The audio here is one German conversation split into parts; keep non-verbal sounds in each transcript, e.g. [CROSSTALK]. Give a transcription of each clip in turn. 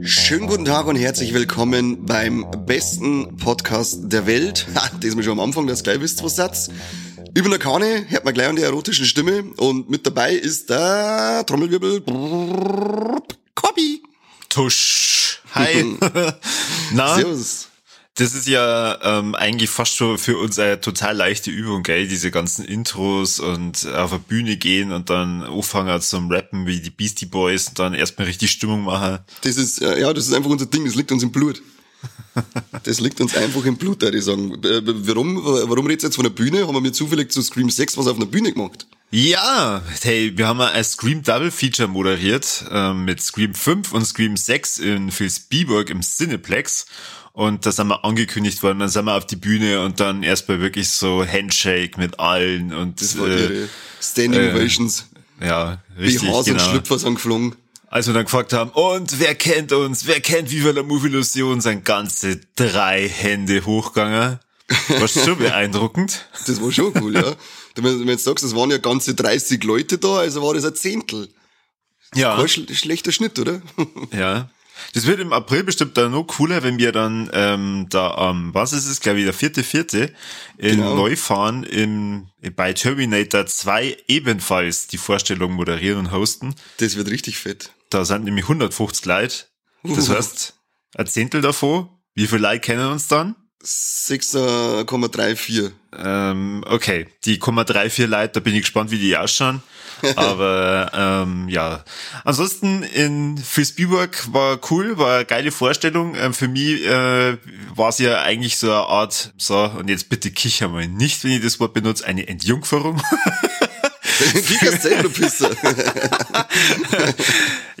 Schönen guten Tag und herzlich willkommen beim besten Podcast der Welt. [LAUGHS] Das mir schon am Anfang, dass gleich wisst, was Satz. Über der Kane hört man gleich an der erotischen Stimme und mit dabei ist der Trommelwirbel Copy. Tusch. Hi. [LAUGHS] Na? Servus. Das ist ja ähm, eigentlich fast schon für uns eine total leichte Übung, gell? Diese ganzen Intros und auf der Bühne gehen und dann anfangen zum Rappen wie die Beastie Boys und dann erstmal richtig Stimmung machen. Das ist, äh, ja, das ist einfach unser Ding, das liegt uns im Blut. Das liegt uns einfach im Blut, würde ich sagen. Äh, Warum, warum redest du jetzt von der Bühne? Haben wir mir zufällig zu Scream 6 was auf einer Bühne gemacht? Ja, hey, wir haben ein Scream Double Feature moderiert ähm, mit Scream 5 und Scream 6 in Vilsbiburg im Cineplex. Und da sind wir angekündigt worden, dann sind wir auf die Bühne und dann erstmal wirklich so Handshake mit allen und Das war ihre Standing äh, Ovations. ja, Die richtig, Hasen und genau. Schlüpfer sind geflogen. Als wir dann gefragt haben, und wer kennt uns, wer kennt Viva la Movie Illusion, sind ganze drei Hände hochgegangen. War schon beeindruckend. [LAUGHS] Das war schon cool, ja. Wenn wenn du jetzt sagst, es waren ja ganze 30 Leute da, also war das ein Zehntel. Ja. Kein schl schlechter Schnitt, oder? [LAUGHS] Ja. Das wird im April bestimmt dann noch cooler, wenn wir dann ähm, da am, was ist es, glaube ich, der vierte, vierte in Genau. Neufahren im, bei Terminator 2 ebenfalls die Vorstellung moderieren und hosten. Das wird richtig fett. Da sind nämlich 150 Leute. Das Uh. heißt, ein Zehntel davon. Wie viele Leute kennen uns dann? 6,34. Ähm, okay, die 0,34 Leute, da bin ich gespannt, wie die ausschauen. [LAUGHS] Aber ähm, ja, ansonsten in Vilsbiburg war cool, war eine geile Vorstellung. Ähm, für mich äh, war es ja eigentlich so eine Art, so, und jetzt bitte kicher mal nicht, wenn ich das Wort benutze, eine Entjungferung. [LAUGHS] [LAUGHS] Giga Zellopisser. [LAUGHS]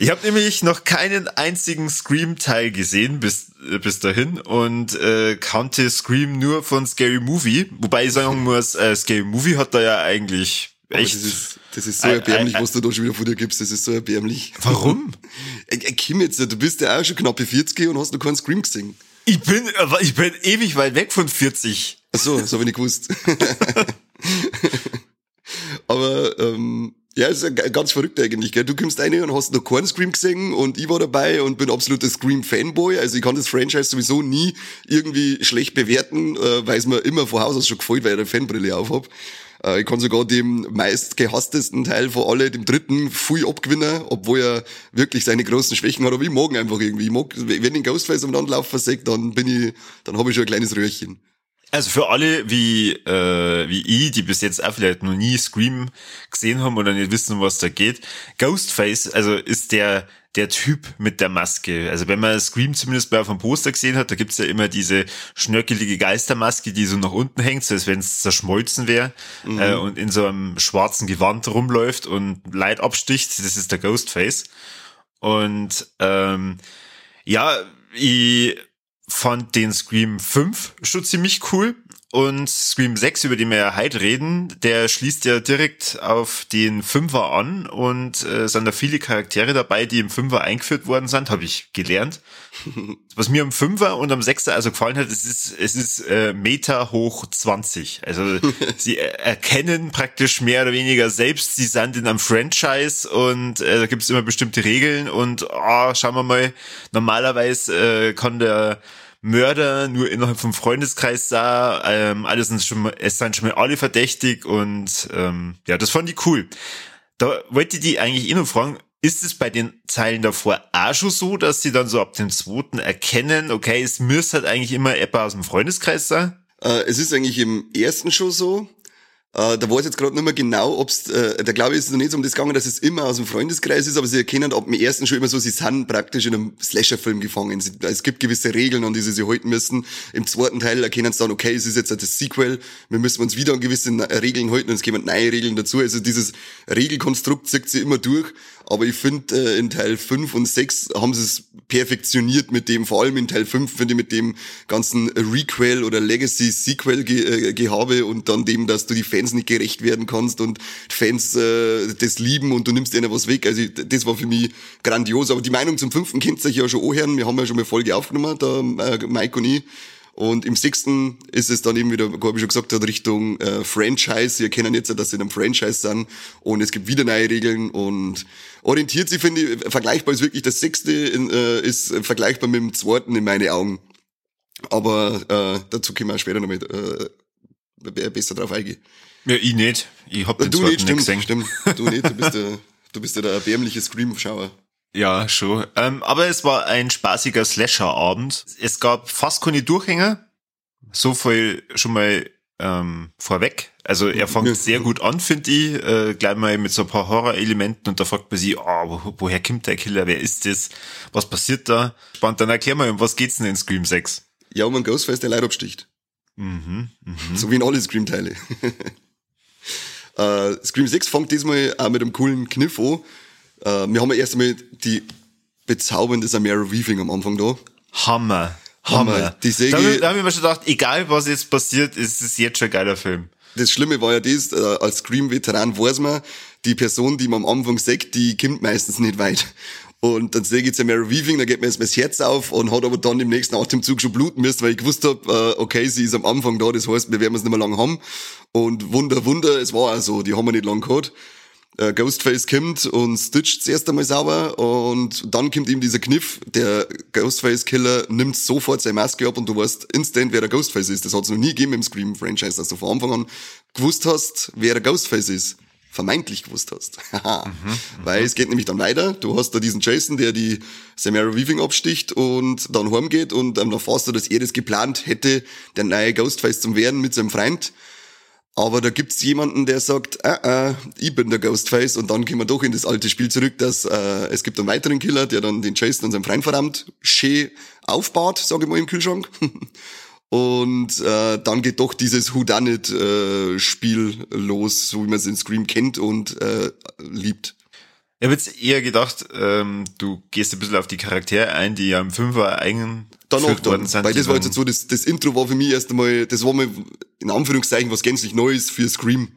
Ich habe nämlich noch keinen einzigen Scream-Teil gesehen bis, äh, bis dahin und äh, kannte Scream nur von Scary Movie. Wobei ich sagen muss, äh, Scary Movie hat da ja eigentlich Das echt... ist, das ist so erbärmlich, was du da schon wieder von dir gibst. Das ist so erbärmlich. Warum? [LAUGHS] Kim jetzt, du bist ja auch schon knappe 40 und hast noch keinen Scream gesehen. Ich bin, aber ich bin ewig weit weg von 40. Ach so, das habe ich nicht gewusst. Aber ähm, ja, es ist ja ganz verrückt eigentlich. Gell? Du kommst rein und hast noch keinen Scream gesehen und ich war dabei und bin absoluter Scream-Fanboy. Also ich kann das Franchise sowieso nie irgendwie schlecht bewerten, äh, weil es mir immer von Haus aus schon gefällt, weil ich eine Fanbrille aufhab. Äh, ich kann sogar dem meist gehasstesten Teil von alle, dem dritten, viel abgewinnen, obwohl er wirklich seine großen Schwächen hat. Aber ich mag ihn einfach irgendwie. Ich mag, wenn den Ghostface am Landlauf versägt, dann bin ich, dann habe ich schon ein kleines Röhrchen. Also für alle wie, äh, wie ich, die bis jetzt auch vielleicht noch nie Scream gesehen haben oder nicht wissen, was da geht, Ghostface, also ist der der Typ mit der Maske. Also wenn man Scream zumindest bei auf dem Poster gesehen hat, da gibt's ja immer diese schnörkelige Geistermaske, die so nach unten hängt, so als wenn es zerschmolzen wäre äh, und in so einem schwarzen Gewand rumläuft und Leid absticht. Das ist der Ghostface. Und ähm, ja, ich fand den Scream 5 schon ziemlich cool. Und Scream 6, über den wir ja heute reden, der schließt ja direkt auf den Fünfer an und äh, sind da viele Charaktere dabei, die im Fünfer eingeführt worden sind, habe ich gelernt. [LAUGHS] Was mir am Fünfer und am Sechser also gefallen hat, es ist, es ist äh, Meta hoch 20. Also [LAUGHS] sie er- erkennen praktisch mehr oder weniger selbst, sie sind in einem Franchise und äh, da gibt es immer bestimmte Regeln und ah, schauen wir mal, normalerweise äh, kann der Mörder nur innerhalb vom Freundeskreis da, ähm, alles sind schon mal, es sind schon mal alle verdächtig und ähm, ja, das fand ich cool. Da wollte ich die eigentlich eh noch fragen, ist es bei den Zeilen davor auch schon so, dass sie dann so ab dem zweiten erkennen, okay, es müsste halt eigentlich immer etwa aus dem Freundeskreis sein? Äh, es ist eigentlich im ersten schon so. Äh, da weiß ich jetzt gerade nicht mehr genau, ob's, äh, da glaube ich, ist es noch nicht so um das gegangen, dass es immer aus dem Freundeskreis ist, aber sie erkennen ab dem ersten schon immer so, sie sind praktisch in einem Slasher-Film gefangen. Sie, es gibt gewisse Regeln, an die sie sich halten müssen. Im zweiten Teil erkennen sie dann, okay, es ist jetzt das Sequel, wir müssen uns wieder an gewisse Regeln halten und es kommen neue Regeln dazu. Also dieses Regelkonstrukt zieht sie immer durch. Aber ich finde, äh, in Teil 5 und 6 haben sie es perfektioniert mit dem, vor allem in Teil 5, finde ich, mit dem ganzen Requel oder Legacy-Sequel-Gehabe und dann dem, dass du die Fans nicht gerecht werden kannst und Fans äh, das lieben und du nimmst denen was weg. Also das war für mich grandios. Aber die Meinung zum fünften kennt ihr ja schon anhören. Wir haben ja schon mal Folge aufgenommen, da äh, Mike und ich. Und im sechsten ist es dann eben wieder, wie ich schon gesagt habe, Richtung äh, Franchise. Wir kennen jetzt, dass sie in einem Franchise sind und es gibt wieder neue Regeln und orientiert sich, finde ich, vergleichbar ist wirklich das sechste, in, äh, ist vergleichbar mit dem zweiten in meine Augen. Aber äh, dazu können wir später noch mit äh, besser drauf eingehen. Ja, ich nicht. Ich hab den du nicht, stimmt, gesehen. stimmt. Du nicht, du bist der, du bist ja der erbärmliche Scream-Schauer. Ja, schon. Ähm, aber es war ein spaßiger Slasher-Abend. Es gab fast keine Durchhänger. So viel schon mal ähm, vorweg. Also er fängt sehr gut an, finde ich. Äh, gleich mal mit so ein paar Horror-Elementen und da fragt man sich, oh, wo, woher kommt der Killer? Wer ist das? Was passiert da? Spannend, dann erklär mal, um was geht's denn in Scream 6? Ja, um einen Ghostface, der Leid absticht. Mhm, mhm. So wie in alle Scream-Teile. [LAUGHS] äh, Scream 6 fängt diesmal auch mit einem coolen Kniff an. Äh, wir haben ja erst einmal die bezaubernde Samara Weaving am Anfang da. Hammer. Hammer. Hammer. Die Säge- da, da habe ich mir schon gedacht, egal was jetzt passiert, ist es jetzt schon ein geiler Film. Das Schlimme war ja das, äh, als Scream-Veteran weiß man, die Person, die man am Anfang sagt, die kommt meistens nicht weit. Und dann sehe ich jetzt Mary Weaving, da geht mir mal das Herz auf und hat aber dann im nächsten Atemzug schon bluten müssen, weil ich gewusst hab, äh, okay, sie ist am Anfang da, das heißt, wir werden es nicht mehr lang haben. Und Wunder, Wunder, es war auch so, die haben wir nicht lang gehabt. Äh, Ghostface kommt und stitcht zuerst einmal sauber und dann kommt ihm dieser Kniff, der Ghostface-Killer nimmt sofort seine Maske ab und du weißt instant, wer der Ghostface ist. Das hat es noch nie gegeben im Scream-Franchise, dass du von Anfang an gewusst hast, wer der Ghostface ist. Vermeintlich gewusst hast. [LAUGHS] Haha. Weil es geht nämlich dann weiter. Du hast da diesen Jason, der die Samara Weaving absticht und dann heimgeht und dann erfährst du, dass er das geplant hätte, der neue Ghostface zu werden mit seinem Freund. Aber da gibt's jemanden, der sagt, äh, äh, ich bin der Ghostface und dann gehen wir doch in das alte Spiel zurück, dass äh, es gibt einen weiteren Killer, der dann den Jason und seinen Freund verdammt schön aufbaut, sage ich mal im Kühlschrank. [LAUGHS] Und äh, dann geht doch dieses Whodunit-Spiel los, so wie man es in Scream kennt und äh, liebt. Ich habe jetzt eher gedacht, ähm, du gehst ein bisschen auf die Charaktere ein, die ja im Fünfer eigen Danach dann, weil das war jetzt so, das, das Intro war für mich erst einmal, das war mal in Anführungszeichen was gänzlich Neues für Scream.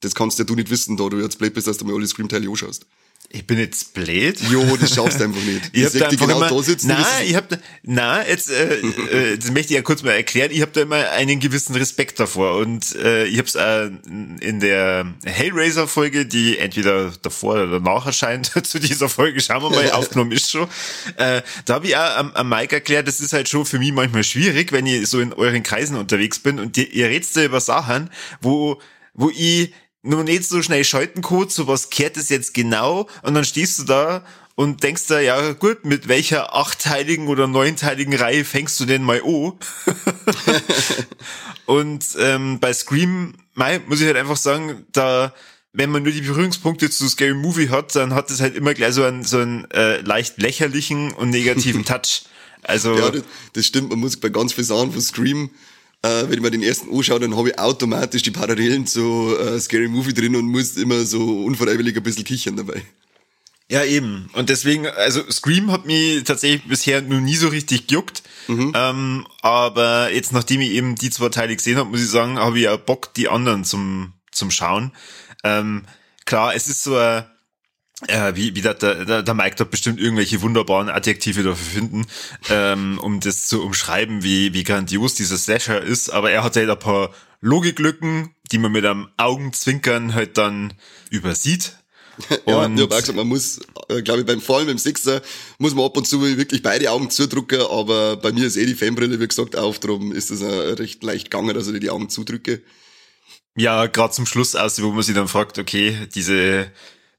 Das kannst ja du nicht wissen, da du jetzt blöd bist, dass du mal alle Scream-Teile anschaust. Ich bin jetzt blöd. Jo, das schaffst du einfach nicht. [LAUGHS] Ich hab seh da einfach genau immer, da sitzen. na, ist- ich hab na, jetzt, äh, äh, das möchte ich ja kurz mal erklären. Ich habe da immer einen gewissen Respekt davor und äh, ich habe es äh, in der Hellraiser-Folge, die entweder davor oder danach erscheint, [LAUGHS] zu dieser Folge, schauen wir mal, aufgenommen ist schon. Äh, da habe ich auch am, am Mike erklärt, das ist halt schon für mich manchmal schwierig, wenn ich so in euren Kreisen unterwegs bin und ihr, ihr redet da über Sachen, wo, wo ich nur nicht so schnell schalten kann, so was kehrt es jetzt genau und dann stehst du da und denkst da, ja gut, mit welcher achtteiligen oder neunteiligen Reihe fängst du denn mal an? [LAUGHS] und ähm, bei Scream, mei, muss ich halt einfach sagen, da wenn man nur die Berührungspunkte zu Scary Movie hat, dann hat es halt immer gleich so einen, so einen äh, leicht lächerlichen und negativen [LAUGHS] Touch. Also Ja, das, das stimmt. Man muss bei ganz vielen Sachen von Scream, äh, wenn ich mir den ersten anschaue, dann habe ich automatisch die Parallelen zu äh, Scary Movie drin und muss immer so unfreiwillig ein bisschen kichern dabei. Ja, eben. Und deswegen, also Scream hat mich tatsächlich bisher noch nie so richtig gejuckt. Ähm, aber jetzt, nachdem ich eben die zwei Teile gesehen habe, muss ich sagen, habe ich ja Bock, die anderen zum, zum Schauen. Ähm, klar, es ist so ein, äh, wie, wie der, der, der Mike dort bestimmt irgendwelche wunderbaren Adjektive dafür finden, ähm, um das zu umschreiben, wie, wie grandios dieser Slasher ist. Aber er hat halt ein paar Logiklücken, die man mit einem Augenzwinkern halt dann übersieht. [LAUGHS] Ja, Und- ich hab auch gesagt, man muss, äh, glaube ich, beim vor allem beim Sechser muss man ab und zu wirklich beide Augen zudrücken, aber bei mir ist eh die Fanbrille, wie gesagt, auf, darum ist es recht leicht gegangen, dass ich die Augen zudrücke. Ja, gerade zum Schluss aus, wo man sich dann fragt, okay, diese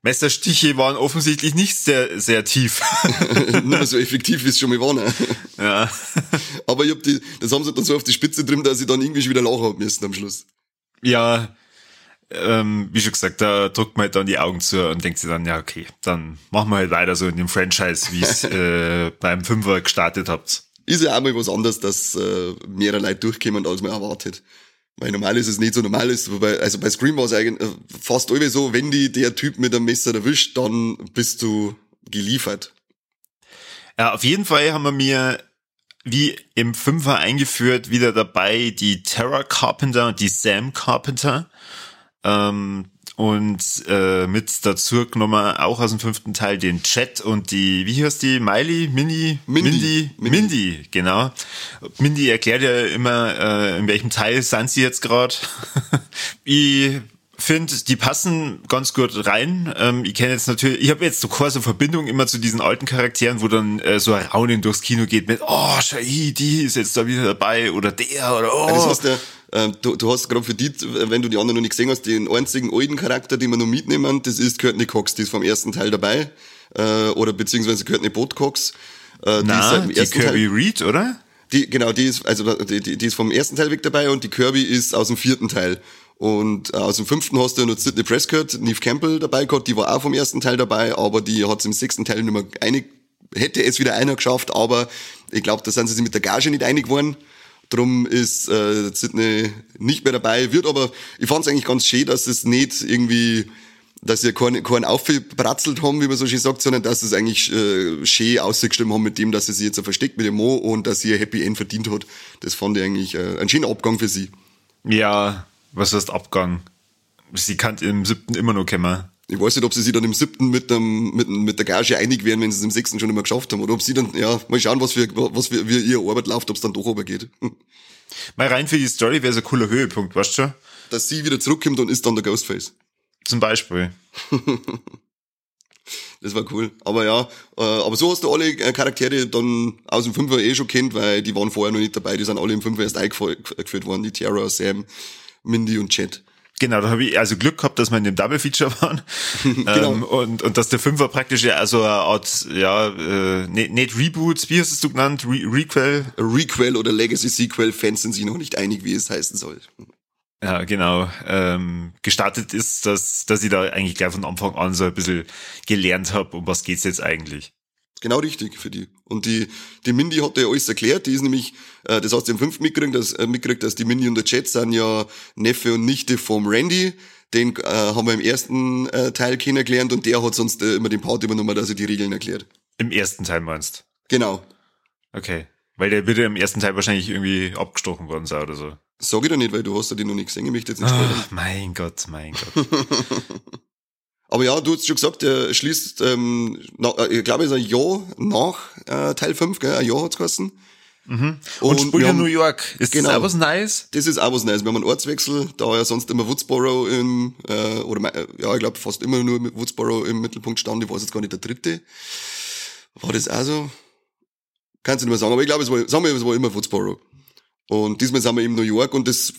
Messerstiche waren offensichtlich nicht sehr, sehr tief. [LAUGHS] Mehr so effektiv, wie es schon mal war. Ne? ja. [LAUGHS] Aber ich hab die, das haben sie dann so auf die Spitze drin, dass ich dann irgendwie schon wieder lachen hab müssen am Schluss. ja, ähm, wie schon gesagt, da drückt man halt dann die Augen zu und denkt sich dann, ja, okay, dann machen wir halt weiter so in dem Franchise, wie es [LAUGHS] äh, beim Fünfer gestartet habt. Ist ja auch mal was anderes, dass äh, mehrere Leute durchkommen, als man erwartet. Weil normal ist es nicht so normal ist, wobei, also bei Scream war es eigentlich äh, fast alle so, wenn die der Typ mit einem Messer erwischt, dann bist du geliefert. Ja, auf jeden Fall haben wir mir wie im Fünfer eingeführt wieder dabei die Tara Carpenter und die Sam Carpenter. Ähm, und äh, mit dazu genommen auch aus dem fünften Teil den Chat und die, wie heißt die, Miley, Mini, Mindy. Mindy, Mindy. Mindy, genau. Mindy erklärt ja immer, äh, in welchem Teil sind sie jetzt gerade. [LAUGHS] ich finde, die passen ganz gut rein. Ähm, ich kenne jetzt natürlich, ich habe jetzt so so Verbindung immer zu diesen alten Charakteren, wo dann äh, so ein Raunen durchs Kino geht mit, oh, Shahid, die ist jetzt da wieder dabei oder der oder oh. Ja, du, du hast gerade für die, wenn du die anderen noch nicht gesehen hast, den einzigen alten Charakter, den wir noch mitnehmen, das ist Courtney Cox, die ist vom ersten Teil dabei, äh, oder beziehungsweise Courtney Bot Cox. Äh, Na, seit dem die ersten Kirby Teil, Reed, oder? die, genau, die ist, also die, die, die ist vom ersten Teil weg dabei und die Kirby ist aus dem vierten Teil. Und äh, aus dem fünften hast du ja noch Sidney Prescott, Neve Campbell dabei gehabt, die war auch vom ersten Teil dabei, aber die hat im sechsten Teil nicht mehr einig, hätte es wieder einer geschafft, aber ich glaube, da sind sie sich mit der Gage nicht einig geworden. Drum ist äh, Sidney nicht mehr dabei, wird aber, ich fand es eigentlich ganz schön, dass es nicht irgendwie, dass sie keinen, keinen aufgebratzelt haben, wie man so schön sagt, sondern dass sie es eigentlich äh, schön ausgestimmt haben mit dem, dass sie sich jetzt so versteckt mit dem Mo und dass sie ihr Happy End verdient hat. Das fand ich eigentlich äh, ein schöner Abgang für sie. Ja, was heißt Abgang? Sie kann im siebten immer noch kommen. Ich weiß nicht, ob sie sich dann im siebten mit, dem, mit, mit der Gage einig wären, wenn sie es im sechsten schon immer geschafft haben. Oder ob sie dann, ja, mal schauen, was für, was für, wie ihr Arbeit läuft, ob es dann doch runtergeht. [LAUGHS] Mal rein für die Story wäre so ein cooler Höhepunkt, weißt du schon? Dass sie wieder zurückkommt und ist dann der Ghostface. Zum Beispiel. [LAUGHS] Das war cool. Aber ja, äh, aber so hast du alle äh, Charaktere dann aus dem Fünfer eh schon kennt, weil die waren vorher noch nicht dabei. Die sind alle im Fünfer erst eingeführt worden. Die Tiara, Sam, Mindy und Chet. Genau, da habe ich also Glück gehabt, dass wir in dem Double Feature waren. [LAUGHS] Genau. ähm, und, und dass der Fünfer praktisch ja also eine Art, ja, äh, nicht, nicht Reboot, wie hast du es genannt? Re Requel? Requel oder Legacy Sequel, Fans sind sich noch nicht einig, wie es heißen soll. Ja, genau. Ähm, gestartet ist, dass, dass ich da eigentlich gleich von Anfang an so ein bisschen gelernt habe, um was geht's jetzt eigentlich. Genau richtig für die. Und die, die Mindy hat ja alles erklärt. Die ist nämlich, äh, das hast du im fünften mitgekriegt, dass, äh, mitgekriegt, dass die Mindy und der Chat sind ja Neffe und Nichte vom Randy. Den äh, haben wir im ersten äh, Teil kennengelernt und der hat sonst äh, immer den Part übernommen, dass er die Regeln erklärt. Im ersten Teil meinst Genau. Okay. Weil der wird ja im ersten Teil wahrscheinlich irgendwie abgestochen worden sein oder so. Sag ich doch nicht, weil du hast ja den noch nicht gesehen. Ich möchte jetzt nicht spoilern. Ach, mein Gott, mein Gott. [LAUGHS] Aber ja, du hast schon gesagt, er schließt, ähm, na, äh, ich glaube, es ist ein Jahr nach äh, Teil 5, gell? ein Jahr hat's geheißen. Und, Und spielt in New York. Ist Genau. das auch was Nice? Das ist auch was Neues. Wir haben einen Ortswechsel, da ja sonst immer Woodsboro im, äh, oder äh, ja, ich glaube fast immer nur Woodsboro im Mittelpunkt stand. Ich weiß jetzt gar nicht der dritte. War das auch so? Kannst du nicht mehr sagen, aber ich glaube, es war, sagen wir, es war immer Woodsboro. Und diesmal sind wir in New York und das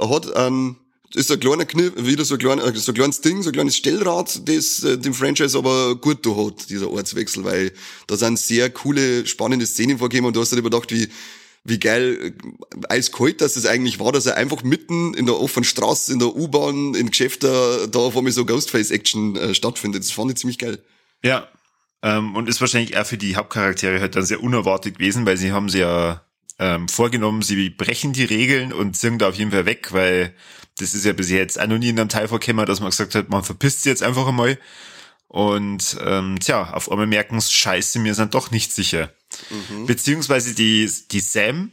hat ein, ist so ein kleiner Kniff, wieder so ein, kleiner, äh, so ein kleines Ding, so ein kleines Stellrad, das äh, dem Franchise aber gut da hat, dieser Ortswechsel, weil da sind sehr coole, spannende Szenen vorgekommen und du hast dir überdacht, wie, wie geil, äh, eiskalt, dass das eigentlich war, dass er einfach mitten in der offenen Straße, in der U-Bahn, in Geschäften, da auf einmal so Ghostface-Action äh, stattfindet. Das fand ich ziemlich geil. Ja. Ähm, und ist wahrscheinlich auch für die Hauptcharaktere halt dann sehr unerwartet gewesen, weil sie haben sie ja ähm, vorgenommen, sie brechen die Regeln und sind da auf jeden Fall weg, weil das ist ja bis jetzt auch noch nie in einem Teil vorgekommen, dass man gesagt hat, man verpisst sie jetzt einfach einmal. Und ähm, tja, auf einmal merken sie, scheiße, wir sind doch nicht sicher. Beziehungsweise die, die Sam,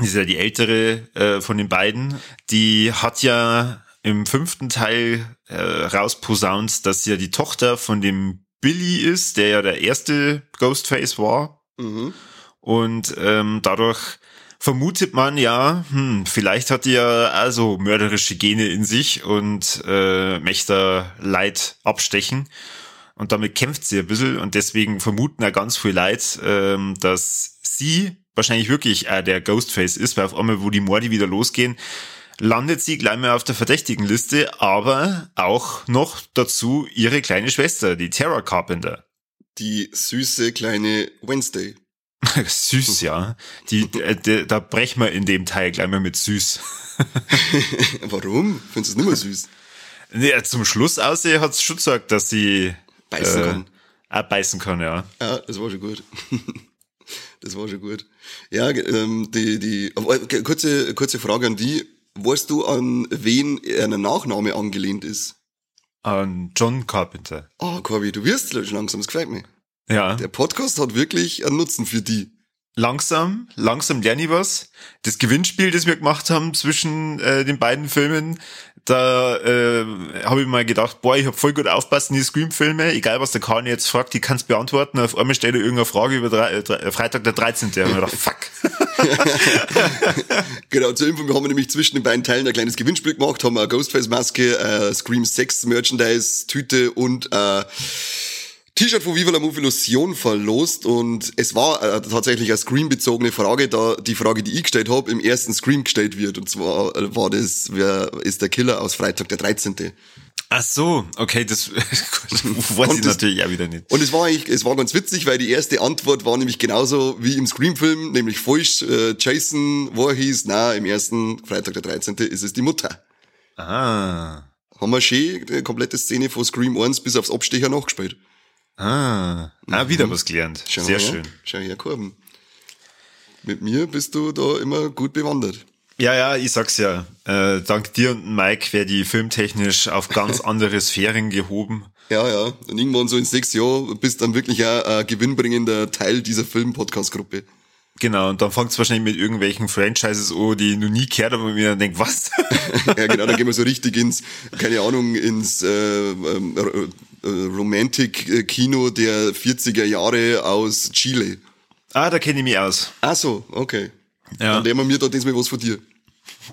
die ist ja die ältere äh, von den beiden, die hat ja im fünften Teil äh, rausposaunt, dass sie ja die Tochter von dem Billy ist, der ja der erste Ghostface war. Mhm. Und ähm, dadurch vermutet man ja, hm, vielleicht hat die ja also mörderische Gene in sich und äh, möchte Leid abstechen. Und damit kämpft sie ein bisschen und deswegen vermuten ja ganz viel Leid, ähm, dass sie wahrscheinlich wirklich äh, der Ghostface ist, weil auf einmal, wo die Morde wieder losgehen, landet sie gleich mal auf der verdächtigen Liste, aber auch noch dazu ihre kleine Schwester, die Terra Carpenter. Die süße kleine Wednesday. [LAUGHS] süß, ja. Die, äh, d- da brechen wir in dem Teil gleich mal mit süß. [LAUGHS] Warum? Findest du es nicht mehr süß? [LAUGHS] Nee, zum Schluss aussehen hat's schon gesagt, dass sie Beißen äh, kann. auch beißen kann, ja. Ja, das war schon gut. das war schon gut. Ja, ähm, die, die, aber, äh, kurze, kurze Frage an die. Weißt du, an wen ein Nachname angelehnt ist? An John Carpenter. Ah, Corby, du wirst schon langsam, das gefällt mir. Ja. Der Podcast hat wirklich einen Nutzen für die. langsam, langsam lerne ich was. Das Gewinnspiel, das wir gemacht haben zwischen äh, den beiden Filmen, da äh, habe ich mal gedacht, boah, ich habe voll gut aufpassen, die Scream-Filme, egal was der Kani jetzt fragt, die kannst beantworten. Auf einmal stellt er irgendeine Frage über drei, äh, Freitag der 13. Und ich gedacht, [LAUGHS] fuck. [LAUGHS] genau, zur Info, wir haben nämlich zwischen den beiden Teilen ein kleines Gewinnspiel gemacht, haben eine Ghostface-Maske, äh, Scream 6 Merchandise, Tüte und äh, T-Shirt von Viva la Movilusion verlost und es war äh, tatsächlich eine Scream-bezogene Frage, da die Frage, die ich gestellt habe, im ersten Scream gestellt wird. Und zwar äh, war das, wer ist der Killer aus Freitag der 13. Ach so, okay, das [LAUGHS] weiß ich natürlich auch wieder nicht. Und es war eigentlich, es war ganz witzig, weil die erste Antwort war nämlich genauso wie im Scream-Film, nämlich falsch, äh, Jason Voorhees, na, im ersten Freitag der 13. ist es die Mutter. Ah. Haben wir schön die komplette Szene von Scream 1 bis aufs Abstecher nachgespielt. Ah, ah wieder was gelernt. Schau Sehr her, schön. Schau her, Korben. Mit mir bist du da immer gut bewandert. Ja, ja, ich sag's ja. Äh, dank dir und Mike wäre die filmtechnisch auf ganz [LAUGHS] andere Sphären gehoben. Ja, ja. Und irgendwann so in sechs Jahren bist dann wirklich auch ein gewinnbringender Teil dieser Film-Podcast-Gruppe. Genau, und dann fängt's wahrscheinlich mit irgendwelchen Franchises an, die ich noch nie gehört habe und mir dann denke, was? [LAUGHS] ja, genau, dann gehen wir so richtig ins, keine Ahnung, ins äh, ähm, äh, Romantic-Kino der 40er Jahre aus Chile. ah, da kenne ich mich aus. Ach so, okay. Ja. Dann lernen wir mir da diesmal was von dir.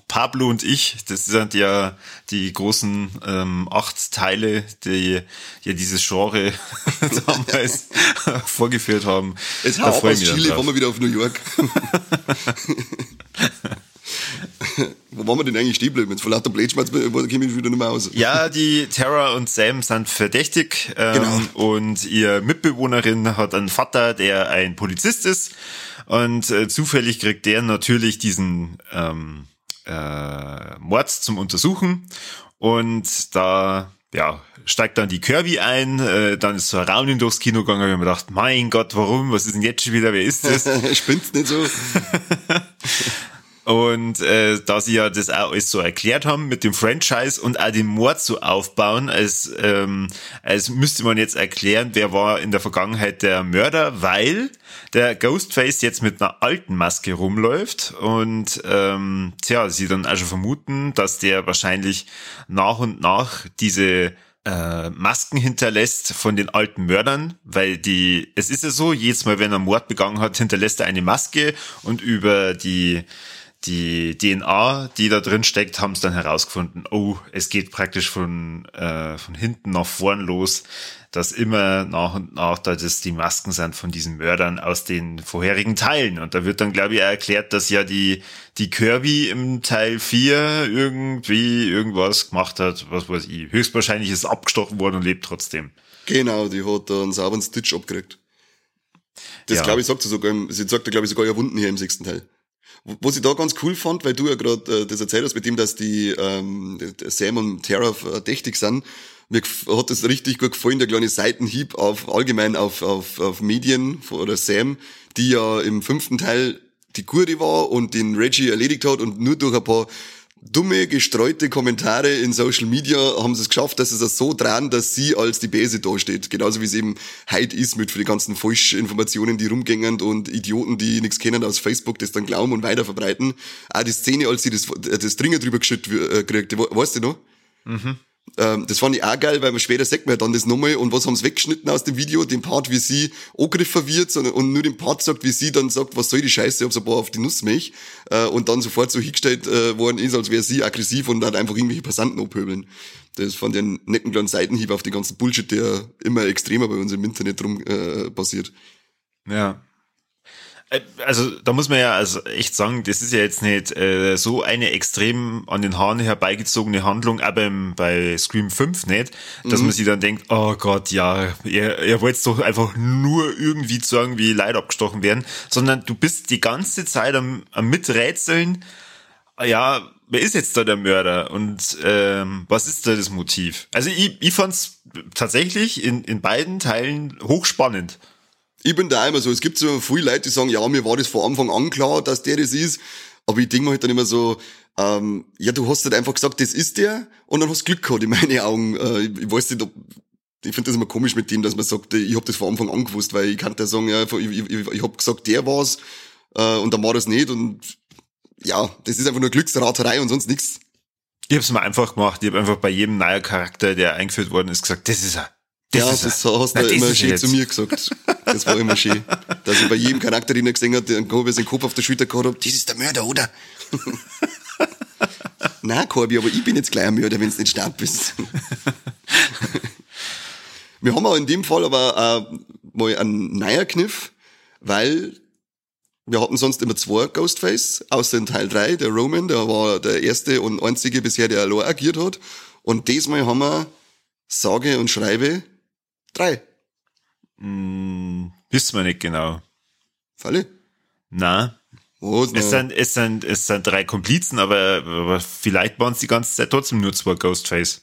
Pablo und ich, das sind ja die großen ähm, acht Teile, die ja dieses Genre [LAUGHS] damals [LAUGHS] vorgeführt haben. Jetzt Da hau ich aus Chile, fahren wir wieder auf New York. [LAUGHS] Wo waren wir denn eigentlich stehen? Jetzt vor lauter Blödschmerz komme ich wieder nicht mehr raus. Ja, die Tara und Sam sind verdächtig ähm, Genau. und ihr Mitbewohnerin hat einen Vater, der ein Polizist ist und äh, zufällig kriegt der natürlich diesen ähm, äh, Mord zum Untersuchen und da ja, steigt dann die Kirby ein, äh, dann ist so ein Raunen durchs Kino gegangen, und ich hab mir gedacht, mein Gott, warum, was ist denn jetzt schon wieder, wer ist das? [LAUGHS] Spinnst nicht so? [LAUGHS] Und äh, da sie ja das auch alles so erklärt haben mit dem Franchise und auch den Mord so aufbauen, als, ähm, als müsste man jetzt erklären, wer war in der Vergangenheit der Mörder, weil der Ghostface jetzt mit einer alten Maske rumläuft und ähm, tja, sie dann auch schon vermuten, dass der wahrscheinlich nach und nach diese äh, Masken hinterlässt von den alten Mördern, weil die, es ist ja so, jedes Mal, wenn er Mord begangen hat, hinterlässt er eine Maske und über die die DNA, die da drin steckt, haben es dann herausgefunden, oh, es geht praktisch von, äh, von hinten nach vorn los, dass immer nach und nach da das die Masken sind von diesen Mördern aus den vorherigen Teilen. Und da wird dann, glaube ich, erklärt, dass ja die, die Kirby im Teil 4 irgendwie irgendwas gemacht hat, was weiß ich. Höchstwahrscheinlich ist abgestochen worden und lebt trotzdem. Genau, die hat da einen sauberen Stitch abgekriegt. Das Ja. glaube ich, sagt sie sogar, sie sagt glaube ich, sogar ja Wunden hier im sechsten Teil. Was ich da ganz cool fand, weil du ja gerade äh, das erzählt hast mit dem, dass die ähm, Sam und Tara verdächtig sind. Mir hat das richtig gut gefallen, der kleine Seitenhieb auf allgemein auf, auf, auf Medien oder Sam, die ja im fünften Teil die Gurde war und den Reggie erledigt hat und nur durch ein paar dumme, gestreute Kommentare in Social Media haben sie es geschafft, dass sie es so dran, dass sie als die Bäse dasteht. Genauso wie es eben heute ist mit für die ganzen Falschinformationen, die rumgängen und Idioten, die nichts kennen aus Facebook, das dann glauben und weiter verbreiten. Auch die Szene, als sie das, das Dringer drüber geschüttet äh, kriegt, we- weißt du noch? Ähm, das fand ich auch geil, weil man später sagt ja dann das nochmal und was haben sie weggeschnitten aus dem Video? Den Part, wie sie angegriffen wird und nur den Part sagt, wie sie dann sagt, was soll die Scheiße, ich hab so ein paar auf die Nussmilch äh, und dann sofort so hingestellt äh, worden ist, als wäre sie aggressiv und dann einfach irgendwelche Passanten abhöbeln. Das fand ich einen netten kleinen Seitenhieb auf den ganzen Bullshit, der immer extremer bei uns im Internet rum äh, passiert. Ja. Äh, Also da muss man ja also echt sagen, das ist ja jetzt nicht äh, so eine extrem an den Haaren herbeigezogene Handlung, aber im, bei Scream 5 nicht, dass man sich dann denkt, oh Gott, ja, ihr, ihr wollt doch einfach nur irgendwie sagen, wie Leute abgestochen werden, sondern du bist die ganze Zeit am, am Miträtseln, ja, wer ist jetzt da der Mörder und ähm, was ist da das Motiv? Also ich, ich fand's tatsächlich in, in beiden Teilen hochspannend. Ich bin da immer so, es gibt so viele Leute, die sagen, ja, mir war das von Anfang an klar, dass der das ist. Aber ich denke mir halt dann immer so, ähm, ja, du hast halt einfach gesagt, das ist der und dann hast du Glück gehabt in meinen Augen. Äh, ich, ich weiß nicht, ob, ich finde das immer komisch mit dem, dass man sagt, ich habe das von Anfang an gewusst, weil ich kann da sagen, ja, ich, ich, ich, habe gesagt, der war's äh, und dann war das nicht und ja, das ist einfach nur Glücksraterei und sonst nichts. Ich hab's mal einfach gemacht. Ich habe einfach bei jedem neuen Charakter, der eingeführt worden ist, gesagt, das ist er. Das ja, das er. hast du immer schön zu mir gesagt. Das war immer schön. Dass ich bei jedem Charakter, den er gesehen hat, den Korbi seinen Kopf auf der Schulter gehabt habe, das ist der Mörder, oder? [LAUGHS] Nein, Korbi, aber ich bin jetzt gleich ein Mörder, wenn du nicht stark bist. Wir haben auch in dem Fall aber äh, mal einen neuer Kniff, weil wir hatten sonst immer zwei Ghostface, außer in Teil 3, der Roman, der war der erste und einzige bisher, der allein agiert hat. Und diesmal haben wir, sage und schreibe, drei. Hm, wissen wir nicht genau. Falle? Na. Was, es, sind, es, sind, es sind drei Komplizen, aber, aber vielleicht waren es die ganze Zeit trotzdem nur zwei Ghostface.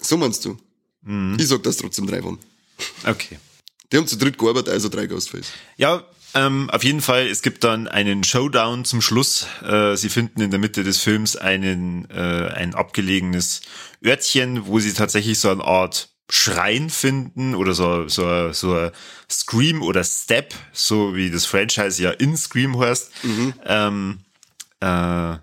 So meinst du? Mhm. Ich sag, dass trotzdem drei waren. Okay. Die haben zu dritt gearbeitet, also drei Ghostface. Ja, ähm, auf jeden Fall, es gibt dann einen Showdown zum Schluss. Äh, sie finden in der Mitte des Films einen, äh, ein abgelegenes Örtchen, wo sie tatsächlich so eine Art Schrein finden oder so, so, so Scream oder Step, so wie das Franchise ja in Scream heißt. Mhm. Ähm, äh,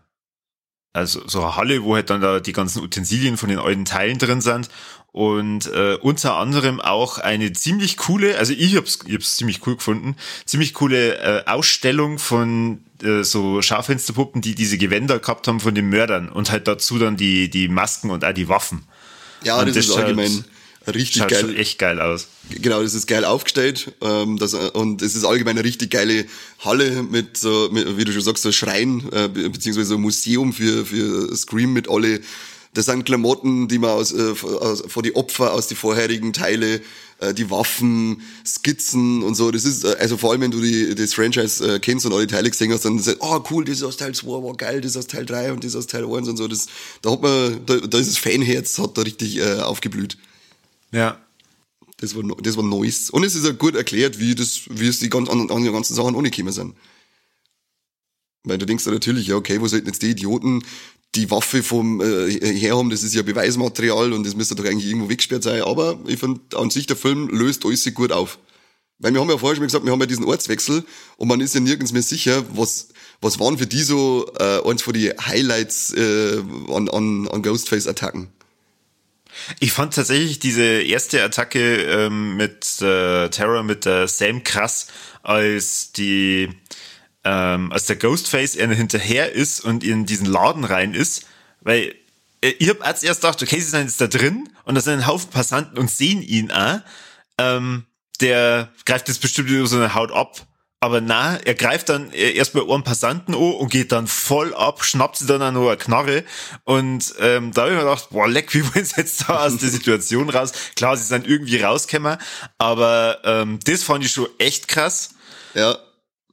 also so eine Halle, wo halt dann da die ganzen Utensilien von den alten Teilen drin sind und äh, unter anderem auch eine ziemlich coole, also ich hab's, ich hab's ziemlich cool gefunden, ziemlich coole äh, Ausstellung von äh, so Schaufensterpuppen, die diese Gewänder gehabt haben von den Mördern und halt dazu dann die die Masken und auch die Waffen. Ja, und das, das ist allgemein richtig schaut geil. echt geil aus. Genau, das ist geil aufgestellt ähm, das, und es ist allgemein eine richtig geile Halle mit, so, mit wie du schon sagst, so Schrein äh, beziehungsweise Museum für für Scream mit alle das sind Klamotten, die man aus, äh, aus vor die Opfer aus die vorherigen Teile, äh, die Waffen, Skizzen und so. Das ist, äh, also vor allem, wenn du die, das Franchise äh, kennst und alle Teile gesehen hast, dann sagst oh cool, das ist aus Teil 2, war geil, das ist aus Teil 3 und das ist aus Teil 1 und so. Das, da hat man, da, da ist das Fanherz, hat da richtig äh, aufgeblüht. Ja. Das war, das war Neues. Und es ist auch gut erklärt, wie das, wie es die ganz, an, die ganzen Sachen ohne gekommen sind. Weil du denkst ja natürlich, ja, okay, wo sollten jetzt die Idioten die Waffe vom äh, her haben, das ist ja Beweismaterial und das müsste doch eigentlich irgendwo weggesperrt sein. Aber ich finde, an sich der Film löst alles gut auf. Weil wir haben ja vorher schon gesagt, wir haben ja diesen Ortswechsel und man ist ja nirgends mehr sicher, was, was waren für die so äh, eins von die Highlights äh, an, an, an Ghostface-Attacken. Ich fand tatsächlich diese erste Attacke ähm, mit äh, Terror mit der Sam krass, als die ähm, als der Ghostface er hinterher ist und in diesen Laden rein ist, weil äh, ich hab als erst gedacht, okay, sie sind jetzt da drin und da sind ein Haufen Passanten und sehen ihn auch. Ähm, der greift jetzt bestimmt so eine Haut ab. Aber na, er greift dann erst bei einem Passanten an und geht dann voll ab, schnappt sie dann auch noch eine Knarre. Und ähm, da habe ich mir gedacht, boah, leck, wie wollen sie jetzt da aus der Situation raus? Klar, sie sind irgendwie rausgekommen, aber ähm, das fand ich schon echt krass. Ja.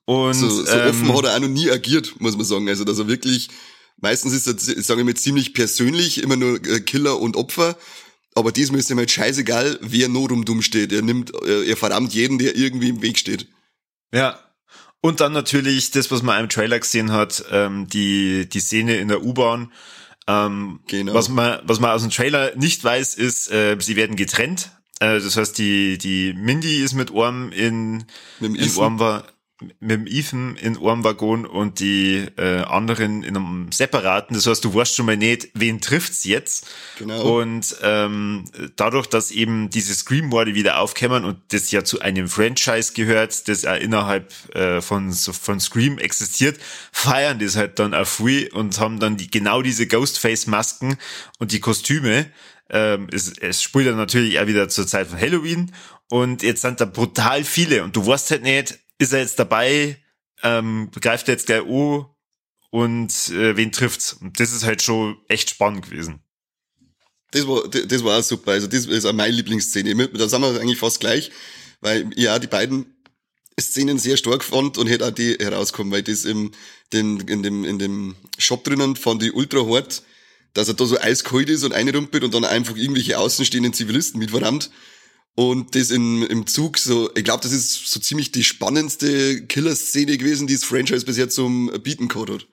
Und, so, so ähm, offen hat er auch noch nie agiert, muss man sagen. Also, dass er wirklich, meistens ist er, sage ich mal, ziemlich persönlich, immer nur äh, Killer und Opfer. Aber diesmal ist ihm halt scheißegal, wer not um dumm steht. Er nimmt, er verdammt jeden, der irgendwie im Weg steht. Ja. Und dann natürlich das, was man im Trailer gesehen hat, ähm, die, die Szene in der U-Bahn. Ähm, genau. was, man, was man aus dem Trailer nicht weiß, ist, äh, sie werden getrennt. Äh, das heißt, die, die Mindy ist mit Orm in, mit in Orm war, mit dem Ethan in einem Waggon und die äh, anderen in einem separaten. Das heißt, du weißt schon mal nicht, wen trifft's jetzt. Genau. Und ähm, dadurch, dass eben diese Scream-Morde wieder aufkämmern und das ja zu einem Franchise gehört, das auch innerhalb äh, von, von Scream existiert, feiern das halt dann auf Free und haben dann die, genau diese Ghostface-Masken und die Kostüme. Ähm, es, es spielt dann natürlich auch wieder zur Zeit von Halloween und jetzt sind da brutal viele und du weißt halt nicht, ist er jetzt dabei, ähm, greift er jetzt gleich an und äh, wen trifft's? Und das ist halt schon echt spannend gewesen. Das war, das war auch super. Also das ist auch meine Lieblingsszene. Da sind wir eigentlich fast gleich, weil ja die beiden Szenen sehr stark fand und hätte auch die herauskommen, weil das im, den, in dem, in dem Shop drinnen fand die ultra hart, dass er da so eiskalt ist und einrumpelt und dann einfach irgendwelche außenstehenden Zivilisten mitverrammt. Und das in, im Zug so, ich glaube, das ist so ziemlich die spannendste Killer-Szene gewesen, die das Franchise bisher zum Bieten gehabt hat.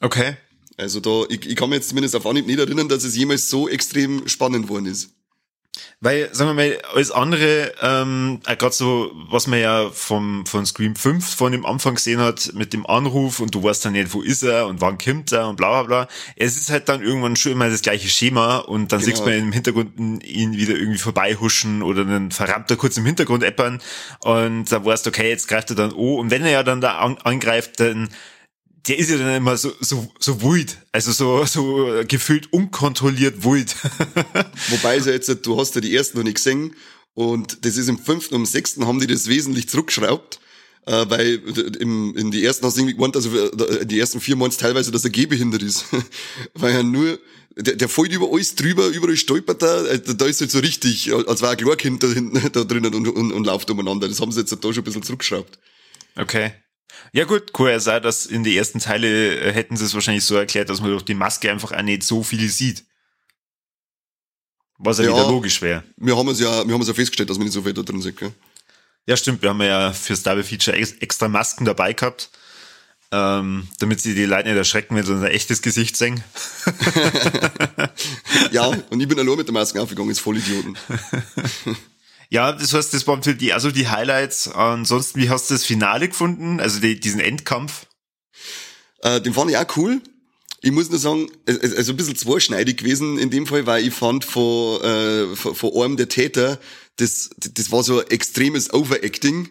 Okay. Also da, ich, ich kann mir jetzt zumindest auf Anhieb nicht erinnern, dass es jemals so extrem spannend worden ist. Weil, sagen wir mal, alles andere, ähm, gerade so, was man ja vom, von Scream 5 von dem Anfang gesehen hat, mit dem Anruf und du weißt dann nicht, wo ist er und wann kommt er und bla bla bla. Es ist halt dann irgendwann schon immer das gleiche Schema und dann genau. siehst man im Hintergrund ihn wieder irgendwie vorbeihuschen oder einen Verrammter kurz im Hintergrund eppern und da weißt du, okay, jetzt greift er dann oh und wenn er ja dann da an, angreift, dann der ist ja dann immer so, so, so wild. Also so, so gefühlt unkontrolliert wild. [LAUGHS] Wobei so jetzt, du hast ja die ersten noch nicht gesehen. Und das ist im fünften und im sechsten haben die das wesentlich zurückgeschraubt. Äh, weil im, in die ersten hast du irgendwie gemeint, also äh, die ersten vier Monate teilweise, dass er gehbehindert ist. [LAUGHS] weil er nur, der, der fällt über alles drüber, überall stolpert er, äh, da ist halt so richtig, als war ein Klarkind da, hinten, [LAUGHS] da drinnen und, und, und läuft umeinander. Das haben sie jetzt da schon ein bisschen zurückgeschraubt. Okay. Ja gut, cool er sei, dass in die ersten Teile äh, hätten sie es wahrscheinlich so erklärt, dass man durch die Maske einfach auch nicht so viel sieht. Was ja, ja wieder logisch wäre. Wir haben es ja, wir haben es ja festgestellt, dass man nicht so viel da drin sieht, gell? Ja, stimmt. Wir haben ja fürs Double Feature extra Masken dabei gehabt, ähm, damit sie die Leute nicht erschrecken, wenn sie unser echtes Gesicht sehen. [LAUGHS] ja, und ich bin allein mit der Maske aufgegangen, ist voll Idioten. [LAUGHS] Ja, das heißt, das waren für die, also die Highlights. Ansonsten, wie hast du das Finale gefunden? Also die, diesen Endkampf? Äh, den fand ich auch cool. Ich muss nur sagen, also ein bisschen zweischneidig gewesen in dem Fall, weil ich fand von, äh, von, von einem der Täter, das, das war so ein extremes Overacting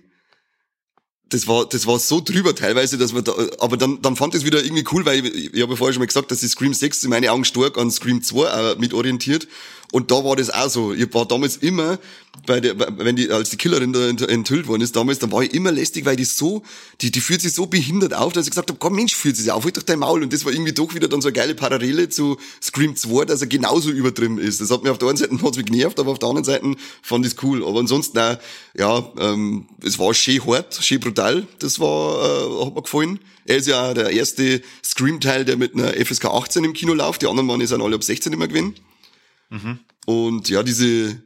das war, das war so drüber teilweise, dass man da, aber dann, dann fand ich es wieder irgendwie cool, weil ich, ich habe ja vorher schon mal gesagt, dass die Scream 6 in meine Augen stark an Scream 2 auch mit orientiert. Und da war das auch so. Ich war damals immer, bei der, wenn die, als die Killerin da enthüllt worden ist damals, dann war ich immer lästig, weil die so, die, die fühlt sich so behindert auf, dass ich gesagt habe, komm Mensch, fühlt sich auf, halt doch dein Maul. Und das war irgendwie doch wieder dann so eine geile Parallele zu Scream 2, dass er genauso übertrieben ist. Das hat mir auf der einen Seite [LAUGHS] hat's mich genervt, aber auf der anderen Seite fand ich es cool. Aber ansonsten auch, ja, ähm, es war schön hart, schön brutal. Das war, äh, hat mir gefallen. Er ist ja der erste Scream-Teil, der mit einer FSK 18 im Kino läuft. Die anderen waren sind alle ab 16 immer gewinnen. Mhm. Und ja, diese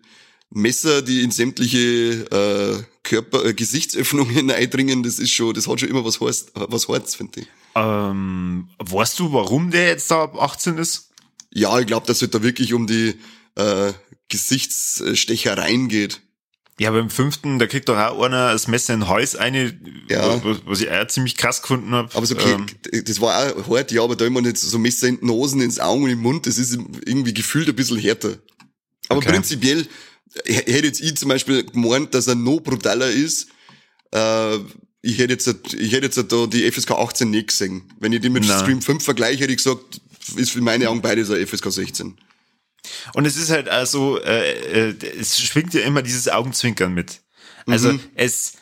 Messer, die in sämtliche äh, Körper, äh, Gesichtsöffnungen [LAUGHS] eindringen, das ist schon, das hat schon immer was heißt, was Hartes, finde ich. Ähm, weißt du, warum der jetzt da ab 18 ist? Ja, ich glaube, dass es da wirklich um die äh, Gesichtsstechereien geht. Ja, beim fünften, da kriegt doch auch einer das Messer in den Hals eine, ja. was, was ich auch ziemlich krass gefunden habe. Aber so, okay, ähm, das war auch hart, ja, aber da immer nicht so Messer in den Nosen, ins Augen und im Mund, das ist irgendwie gefühlt ein bisschen härter. Aber okay. prinzipiell hätte jetzt ich zum Beispiel gemeint, dass er noch brutaler ist. Äh, ich hätte jetzt, ich hätte jetzt da die FSK 18 nicht gesehen. Wenn ich die mit Nein. Stream 5 vergleiche, hätte ich gesagt, ist für meine Augen beides ein FSK 16. Und es ist halt also, äh, äh, es schwingt ja immer dieses Augenzwinkern mit. Also mhm. es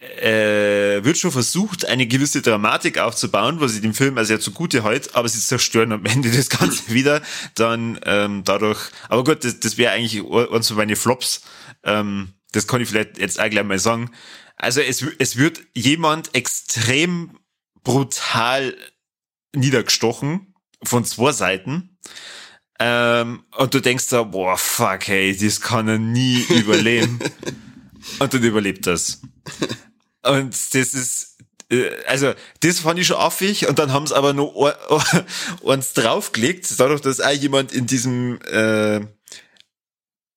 äh, wird schon versucht, eine gewisse Dramatik aufzubauen, was ich dem Film also ja zugute hält, aber sie zerstören am Ende das Ganze [LAUGHS] wieder. Dann ähm, dadurch, aber gut, das, das wäre eigentlich eins von meine Flops. Ähm, das kann ich vielleicht jetzt auch gleich mal sagen. Also es, es wird jemand extrem brutal niedergestochen von zwei Seiten. Ähm, und du denkst da, boah, fuck, hey, das kann er nie [LAUGHS] überleben. und dann überlebt das. Und das ist, äh, also, das fand ich schon affig und dann haben sie aber noch uns [LAUGHS] draufgelegt, dadurch, dass auch jemand in diesem, äh,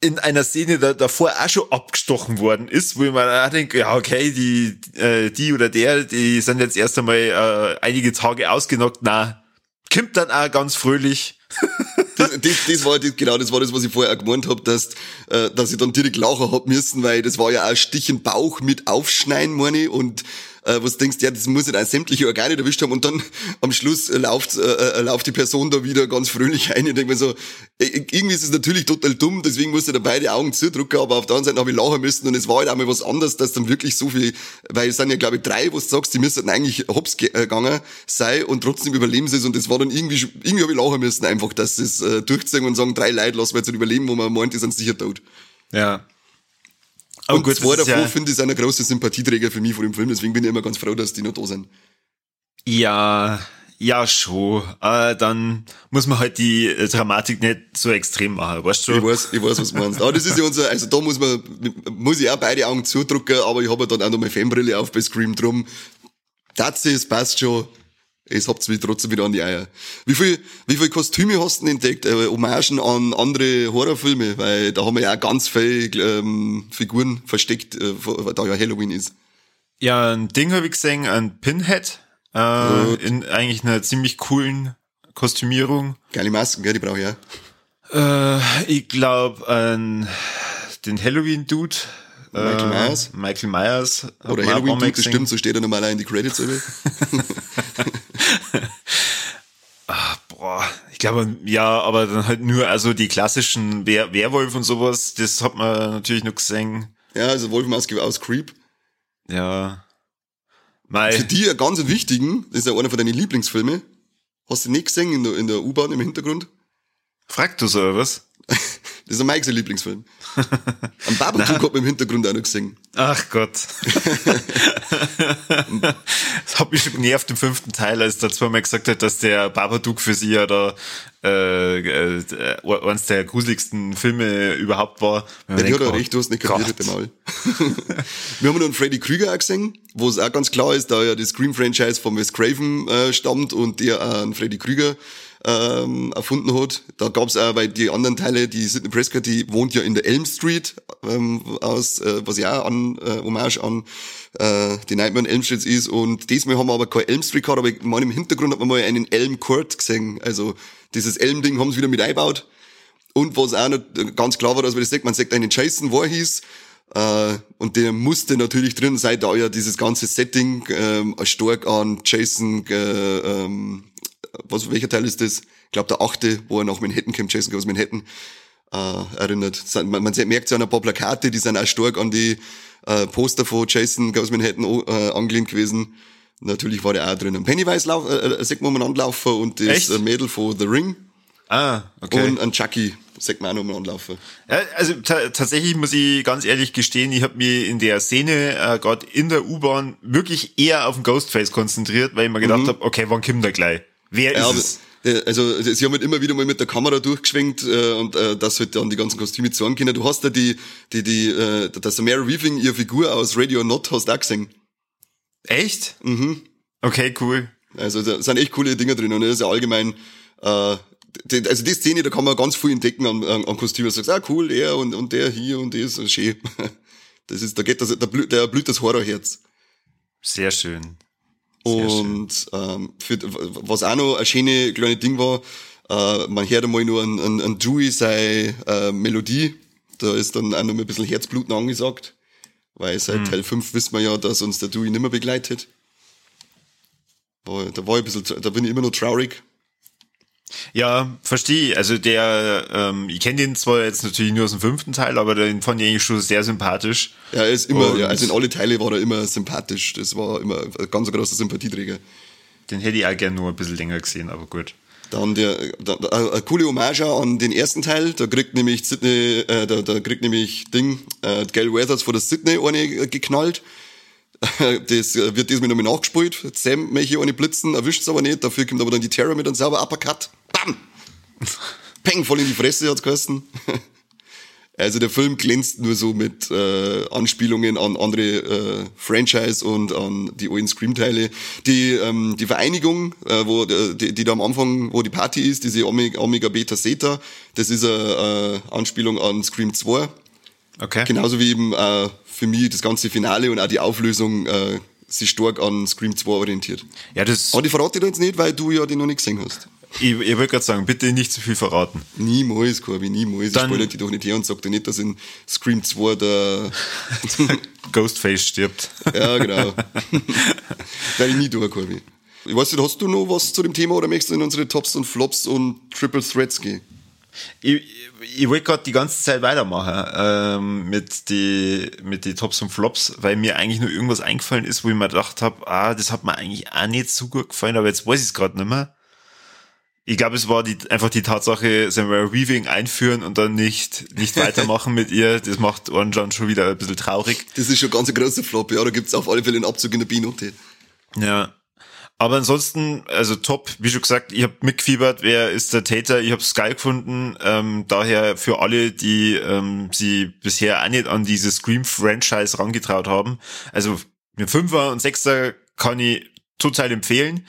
in einer Szene da, davor auch schon abgestochen worden ist, wo ich mir auch denke, ja, okay, die, äh, die oder der, die sind jetzt erst einmal äh, einige Tage ausgenockt, na, kommt dann auch ganz fröhlich [LAUGHS] das, das, war das, genau das war das, was ich vorher auch gemeint habe, dass, äh, dass ich dann direkt lachen hab müssen, weil das war ja auch Stich im Bauch mit Aufschneiden, meine ich, und äh, was denkst, ja, das muss ja dann sämtliche Organe erwischt haben und dann am Schluss äh, läuft, äh, äh, läuft die Person da wieder ganz fröhlich ein und denkt mir so, äh, irgendwie ist es natürlich total dumm, deswegen musste da beide Augen zudrücken, aber auf der anderen Seite habe ich lachen müssen und es war halt auch mal was anderes, dass dann wirklich so viel, weil es sind ja glaube ich drei, wo du sagst, die müssten eigentlich hops äh, gegangen sein und trotzdem überleben sie es und das war dann irgendwie, irgendwie habe ich lachen müssen einfach, dass sie es äh, durchziehen und sagen, drei Leute lassen wir jetzt überleben, wo man meint, die sind sicher tot. Ja. Aber und gut, zwei davon ja finde ich sind ein großer Sympathieträger für mich vor dem Film, deswegen bin ich immer ganz froh, dass die noch da sind. Ja, ja, schon. Äh, dann muss man halt die äh, Dramatik nicht so extrem machen, weißt du? Ich weiß, ich weiß, was du meinst. Aber das ist ja unser, also da muss man, muss ich auch beide Augen zudrücken, aber ich habe dann auch noch meine Fanbrille auf bei Scream drum. Das ist, passt schon. Es habt mich trotzdem wieder an die Eier. Wie viel, wie viel Kostüme hast du denn entdeckt? Äh, Hommagen an andere Horrorfilme? Weil da haben wir ja auch ganz viele ähm, Figuren versteckt, äh, da ja Halloween ist. Ja, ein Ding habe ich gesehen, ein Pinhead, äh, in eigentlich einer ziemlich coolen Kostümierung. Geile Masken, gell, die brauche ich auch. Äh, ich glaube, an den Halloween-Dude. Michael äh, Myers? Michael Myers. Oder Halloween mal tut, das gesehen. stimmt, so steht er normal in die Credits. [LAUGHS] [LAUGHS] Oder? Boah, ich glaube, ja, aber dann halt nur, also die klassischen Wer Werwolf und sowas, das hat man natürlich noch gesehen. ja, also Wolfmaske aus Creep. Ja. Für Mei, die einen ganz wichtigen, das ist ja einer von deinen Lieblingsfilmen. Hast du nicht gesehen in der, in der U-Bahn im Hintergrund? fragt du so was? Das ist ein Mike sein Lieblingsfilm. [LAUGHS] Am Babadook hat man im Hintergrund auch noch gesehen. Ach Gott. [LAUGHS] das hat mich schon genervt im fünften Teil, als der zweimal gesagt hat, dass der Babadook für sie ja da äh, äh, eines der gruseligsten Filme überhaupt war. Ja, die hat er recht, du hast nicht kapiert mit dem Mal. [LAUGHS] Wir haben noch einen Freddy Krüger auch gesehen, wo es auch ganz klar ist, da ja das Scream-Franchise von Wes Craven äh, stammt und der auch einen Freddy Krüger ähm, erfunden hat. Da gab's auch, weil die anderen Teile, die Sidney Prescott, die wohnt ja in der Elm Street, ähm, aus, äh, was ja auch an äh, Hommage an äh, die Nightmare on Elm Street ist. Und diesmal haben wir aber keine Elm Street gehabt, aber ich meine, im Hintergrund hat man mal einen Elm Court gesehen. Also dieses Elm-Ding haben sie wieder mit eingebaut. Und was auch noch ganz klar war, dass man das sagt, man sagt einen Jason Voorhees, äh, und der musste natürlich drin sein, da ja dieses ganze Setting ähm, stark an Jason, äh, ähm, was, welcher Teil ist das? Ich glaube der achte, wo er nach Manhattan kommt, Jason Goes Manhattan, äh, erinnert. Man, man merkt ja an ein paar Plakate, die sind auch stark an die äh, Poster von Jason Goes Manhattan äh, angelehnt gewesen. Natürlich war der auch drin. Pennywise lauf, äh, äh, sagt man umeinander laufen und das Echt? äh, Mädel von The Ring Ah, okay. und ein Chucky sagt man auch noch umeinander laufen. Ja, also ta tatsächlich muss ich ganz ehrlich gestehen, ich habe mich in der Szene, äh, gerade in der U-Bahn, wirklich eher auf den Ghostface konzentriert, weil ich mir gedacht hab, okay, wann kommt der gleich? Wer. Ja, ist aber, es? äh, also sie haben halt immer wieder mal mit der Kamera durchgeschwenkt äh, und äh, das halt dann die ganzen Kostüme zeigen können. Du hast ja die, die, die, äh, dass Samara Weaving ihre Figur aus Radio Not hast auch gesehen. Echt? Mhm. Okay, cool. Also da sind echt coole Dinger drin und das ist ja allgemein, äh, die, also die Szene, da kann man ganz viel entdecken an, an, an Kostümen. Du sagst, ah cool, er und, und der hier und das, und schön. [LAUGHS] Das ist, da geht das, da blüht, der blüht das Horrorherz. Sehr schön. Und ähm, für, was auch noch ein schöne kleine Ding war, äh, man hört einmal nur an, an, an Dewey seine äh, Melodie. Da ist dann auch noch ein bisschen Herzbluten angesagt. Weil seit Teil 5 wissen wir ja, dass uns der Dewey nicht mehr begleitet. Da war ich ein bisschen, da bin ich immer noch traurig. Ja, verstehe. Also der, ähm, ich kenne den zwar jetzt natürlich nur aus dem fünften Teil, aber den fand ich eigentlich schon sehr sympathisch. Ja, er ist immer, ja, also in alle Teile war er immer sympathisch. Das war immer ein ganz großer Sympathieträger. Den hätte ich auch gerne nur ein bisschen länger gesehen, aber gut. Dann der, da, da, eine coole Hommage an den ersten Teil. Da kriegt nämlich Sydney, äh, da, da kriegt nämlich Ding, äh, Gail Weathers von der Sydney eine geknallt. [LAUGHS] Das wird diesmal nochmal nachgespielt. Sam möchte eine blitzen, erwischt's aber nicht. Dafür kommt aber dann die Terror mit einem sauber Uppercut. Bam! Peng, voll in die Fresse hat's geheißen. [LAUGHS] Also der Film glänzt nur so mit äh, Anspielungen an andere äh, Franchise und an die alten Scream-Teile. Die, ähm, die Vereinigung, äh, wo äh, die, die da am Anfang, wo die Party ist, diese Omega, Omega Beta Theta, das ist eine äh, Anspielung an Scream 2. Okay. Genauso wie eben äh, für mich das ganze Finale und auch die Auflösung äh, sich stark an Scream 2 orientiert. Ja, das, Aber die verrate ich dir jetzt nicht, weil du ja den noch nicht gesehen hast. Ich, ich wollte gerade sagen, bitte nicht zu viel verraten. Niemals, Corby, niemals. Dann- ich spoilere die doch nicht her und sag dir nicht, dass in Scream 2 der [LAUGHS] Ghostface stirbt. Ja, genau. [LAUGHS] Werde ich nie tun, Corby. Ich weiß nicht, hast du noch was zu dem Thema oder möchtest du in unsere Tops und Flops und Triple Threats gehen? Ich, ich wollte gerade die ganze Zeit weitermachen ähm, mit die mit die Tops und Flops, weil mir eigentlich nur irgendwas eingefallen ist, wo ich mir gedacht habe, ah, das hat mir eigentlich auch nicht so gut gefallen, aber jetzt weiß ich es gerade nicht mehr. Ich glaube, es war die, einfach die Tatsache, Samuel Weaving einführen und dann nicht nicht weitermachen mit ihr. Das macht Orange John schon wieder ein bisschen traurig. Das ist schon ganz ein großer Flop, ja. Da gibt's auf alle Fälle einen Abzug in der B-Note. Ja. Aber ansonsten, also top, wie schon gesagt, ich habe mitgefiebert, wer ist der Täter, ich habe es geil gefunden. Ähm, daher für alle, die ähm, sie bisher auch nicht an dieses Scream-Franchise rangetraut haben. Also mit Fünfer und Sechster kann ich total empfehlen.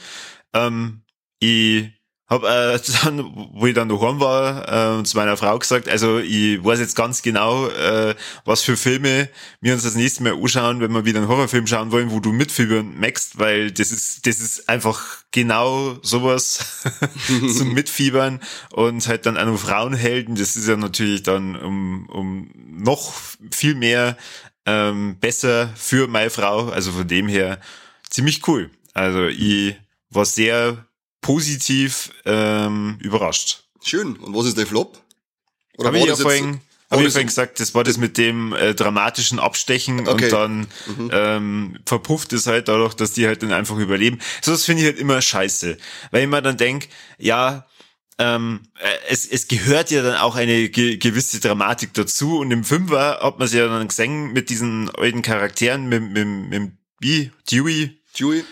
Ähm, ich hab äh, [LAUGHS] dann, wo ich dann daheim war, äh, zu meiner Frau gesagt, also ich weiß jetzt ganz genau, äh, was für Filme wir uns das nächste Mal anschauen, wenn wir wieder einen Horrorfilm schauen wollen, wo du mitfiebern magst, weil das ist, das ist einfach genau sowas [LAUGHS] zum Mitfiebern und halt dann auch Frauenhelden, das ist ja natürlich dann um, um noch viel mehr ähm, besser für meine Frau, also von dem her ziemlich cool. Also ich war sehr positiv ähm, überrascht. Schön. Und was ist der Flop? Oder Habe ich ja vorhin, hab ich vorhin gesagt, das war das mit dem äh, dramatischen Abstechen okay. und dann mhm. ähm, verpufft es halt dadurch, dass die halt dann einfach überleben. So das finde ich halt immer scheiße. Weil ich mir dann denk, ja, ähm, äh, es, es gehört ja dann auch eine ge gewisse Dramatik dazu und im Fünfer hat man es ja dann gesehen mit diesen alten Charakteren, mit, mit, mit wie, Dewey. Dewey.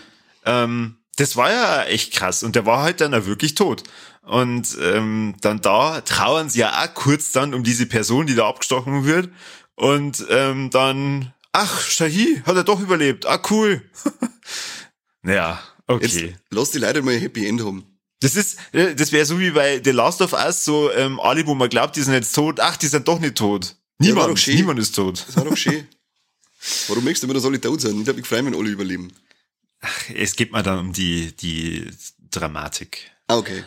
Ähm, das war ja echt krass und der war halt dann auch wirklich tot. Und ähm, dann da trauern sie ja auch kurz dann um diese Person, die da abgestochen wird. Und ähm, dann, ach, Shahi hat er doch überlebt. Ah, cool. [LAUGHS] ja, okay. Jetzt lass die Leute mal ein Happy End haben. Das ist, äh, das wäre so wie bei The Last of Us, so ähm, alle, wo man glaubt, die sind jetzt tot. Ach, die sind doch nicht tot. Niemand, ja, niemand ist tot. Das war doch schön. [LAUGHS] Warum möchtest du immer, dass alle tot sind? Ich glaube, ich freue mich, wenn alle überleben. Ach, es geht mal dann um die, die Dramatik. Ah, okay.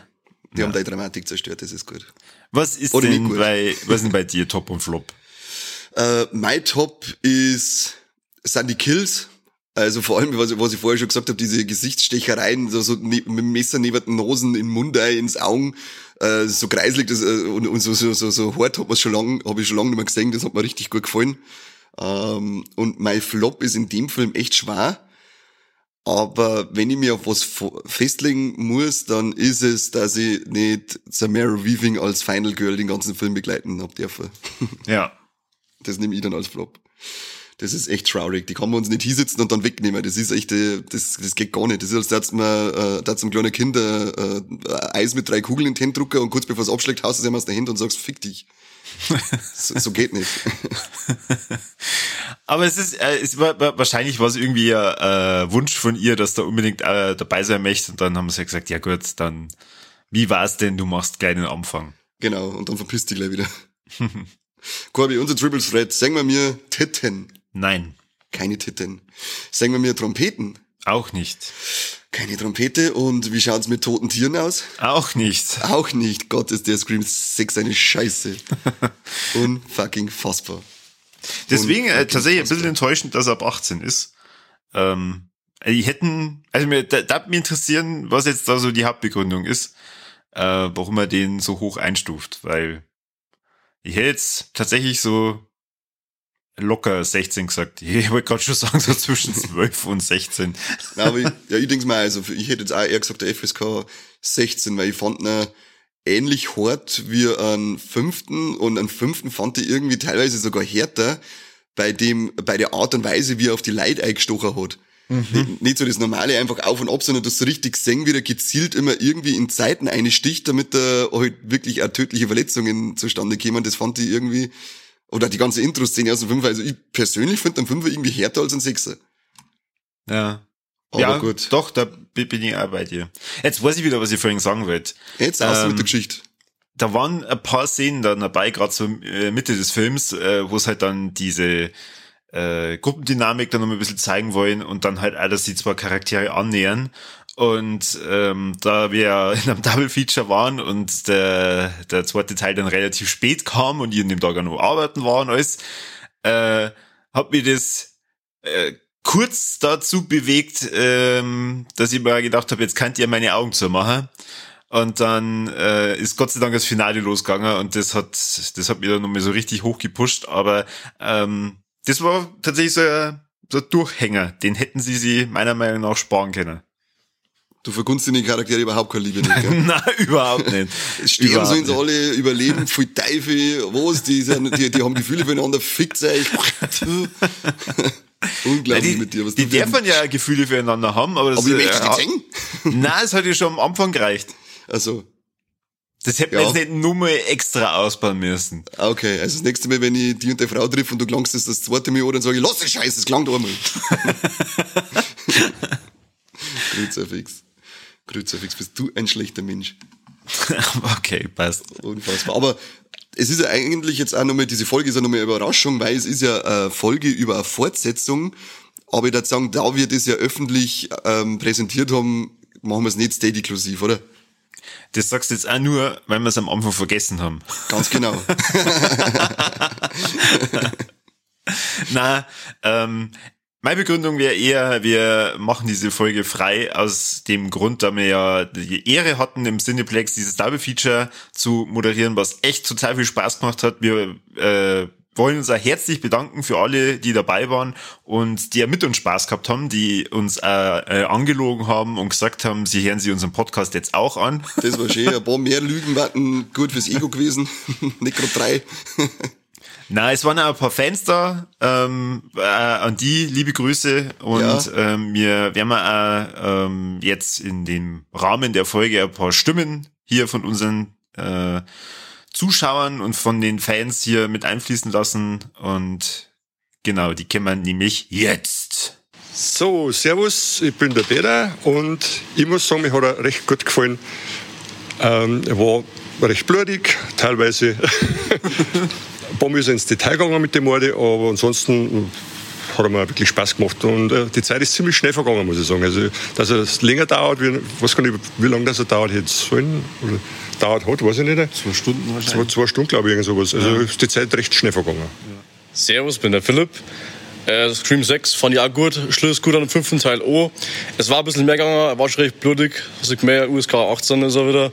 Die ja. haben die Dramatik zerstört, das ist gut. Was ist Oder denn bei, was ist denn bei dir Top und Flop? [LAUGHS] Äh, mein Top ist, sind die Kills. Also vor allem, was, was ich vorher schon gesagt habe, diese Gesichtsstechereien, so, so ne, mit dem Messer neben den Nosen, in den Mund, ins Augen, äh, so kreislig das, äh, und, und so, so, so, so hart hat man schon lang, habe ich schon lange nicht mehr gesehen, das hat mir richtig gut gefallen. Ähm, und mein Flop ist in dem Film echt schwer. Aber wenn ich mir auf was festlegen muss, dann ist es, dass ich nicht Samara Weaving als Final Girl den ganzen Film begleiten hab dürfen. [LAUGHS] Ja. Das nehme ich dann als Flop. Das ist echt traurig. Die kann man uns nicht hinsetzen und dann wegnehmen. Das ist echt, äh, das, das geht gar nicht. Das ist, als dass man, äh, dass einem kleinen Kind äh, äh, Eis mit drei Kugeln in den drücken und kurz bevor es abschlägt, haust du es ihm aus der Hand und sagst, fick dich. [LAUGHS] so, so geht nicht. [LAUGHS] Aber es ist, äh, es war, wahrscheinlich war es irgendwie ein äh, Wunsch von ihr, dass da unbedingt äh, dabei sein möchte. Und dann haben sie ja gesagt, ja gut, dann, wie war's denn, du machst gleich den Anfang. Genau, und dann verpisst dich gleich wieder. [LAUGHS] Corby, unser Triple Threat, sagen wir mir Titten. Nein. Keine Titten. Sagen wir mir Trompeten. Auch nicht. Keine Trompete. Und wie schaut's mit toten Tieren aus? Auch nicht. Auch nicht. Gott, ist der Scream 6 eine Scheiße. [LAUGHS] Unfucking fassbar. Deswegen äh, tatsächlich ein bisschen enttäuschend, dass er ab 18 ist. Ähm, die hätten, also mir, da, da mich interessieren, was jetzt da so die Hauptbegründung ist, äh, warum er den so hoch einstuft, weil ich hätte jetzt tatsächlich so locker 16 gesagt. Ich wollte gerade schon sagen, so zwischen [LAUGHS] 12 und 16. Ja, aber ich, ja, ich denke mal, also ich hätte jetzt auch eher gesagt, der FSK 16, weil ich fand ihn ähnlich hart wie einen fünften und einen fünften fand ich irgendwie teilweise sogar härter bei dem, bei der Art und Weise, wie er auf die Leute eingestochen hat. Mhm. Nicht, nicht, so das normale einfach auf und ab, sondern das so richtig sehen, wie er gezielt immer irgendwie in Zeiten eine sticht, damit da halt wirklich auch tödliche Verletzungen zustande kämen. Das fand ich irgendwie, oder die ganze Intro-Szene aus dem Fünfer. Also ich persönlich finde den Fünfer irgendwie härter als ein Sechser. Ja. Aber ja, gut. Doch, da bin ich auch bei dir. Jetzt weiß ich wieder, was ich vorhin sagen wollte. Jetzt aus ähm, mit der Geschichte. Da waren ein paar Szenen dann dabei, gerade so äh, Mitte des Films, äh, wo es halt dann diese äh, Gruppendynamik dann noch ein bisschen zeigen wollen und dann halt alles die zwei Charaktere annähern. Und ähm, da wir in einem Double Feature waren und der, der zweite Teil dann relativ spät kam und ich in dem Tag auch noch arbeiten war und alles, äh, hat mir das äh, kurz dazu bewegt, ähm, dass ich mir gedacht habe, jetzt könnt ihr meine Augen zu machen. Und dann äh, ist Gott sei Dank das Finale losgegangen und das hat, das hat mir dann nochmal so richtig hochgepusht. Aber ähm, das war tatsächlich so ein, so ein Durchhänger. Den hätten sie sie meiner Meinung nach sparen können. Du vergunst den Charaktere überhaupt keine Liebe nicht? [LAUGHS] Nein, überhaupt nicht. [LAUGHS] Sterben überhaupt sollen sie alle, überleben, viel Teufel, was, die, sind, die, die haben Gefühle füreinander, fickt euch. [LAUGHS] Unglaublich die, mit dir, was Die dürfen ja Gefühle füreinander haben, aber das Aber die möchtest äh, nicht Nein, das hat ja schon am Anfang gereicht. Also. Das hätte ja. man jetzt nicht nur mal extra ausbauen müssen. Okay, also das nächste Mal, wenn ich die und der Frau triff und du klangst das das zweite Mal an, dann sage ich, lass den Scheiß, das klangt einmal. Sehr fix. Kruzifix, bist du ein schlechter Mensch. [LAUGHS] okay, passt. Unfassbar. Aber es ist ja eigentlich jetzt auch nochmal, diese Folge ist ja nochmal eine Überraschung, weil es ist ja eine Folge über eine Fortsetzung. Aber ich würde sagen, da wir das ja öffentlich ähm, präsentiert haben, machen wir es nicht steady-inklusiv, oder? Das sagst du jetzt auch nur, weil wir es am Anfang vergessen haben. Ganz genau. [LAUGHS] Na, ähm, meine Begründung wäre eher, wir machen diese Folge frei aus dem Grund, da wir ja die Ehre hatten, im Cineplex dieses Double Feature zu moderieren, was echt total viel Spaß gemacht hat. Wir äh, wollen uns auch herzlich bedanken für alle, die dabei waren und die ja mit uns Spaß gehabt haben, die uns äh, äh, angelogen haben und gesagt haben, sie hören sich unseren Podcast jetzt auch an. Das war schön. Ein paar mehr Lügen warten gut fürs Ego gewesen. [LAUGHS] Nicht gerade drei. [LAUGHS] Na, es waren auch ein paar Fans da. Ähm, äh, an die liebe Grüße und ja. ähm, wir werden auch ähm, jetzt in dem Rahmen der Folge ein paar Stimmen hier von unseren äh, Zuschauern und von den Fans hier mit einfließen lassen und genau, die kennen wir nämlich jetzt. So, Servus, ich bin der Peter und ich muss sagen, mir hat er recht gut gefallen. Ähm, er war recht blutig, teilweise [LAUGHS] ein paar Mal ins Detail gegangen mit dem Morde, aber ansonsten hat er mir wirklich Spaß gemacht. Und äh, die Zeit ist ziemlich schnell vergangen, muss ich sagen. Also, dass er das länger dauert, wie, weiß gar nicht, wie lange das er dauert jetzt sollen, oder dauert hat, weiß ich nicht. Zwei Stunden wahrscheinlich. Zwei, zwei Stunden, glaube ich, irgend sowas. Also ja. ist die Zeit recht schnell vergangen. Ja. Servus, bin der Philipp. Äh, Scream 6 fand ich auch gut. Schluss gut an dem fünften Teil auch. Es war ein bisschen mehr gegangen, war schon recht blutig. Also mehr USK 18 ist er wieder.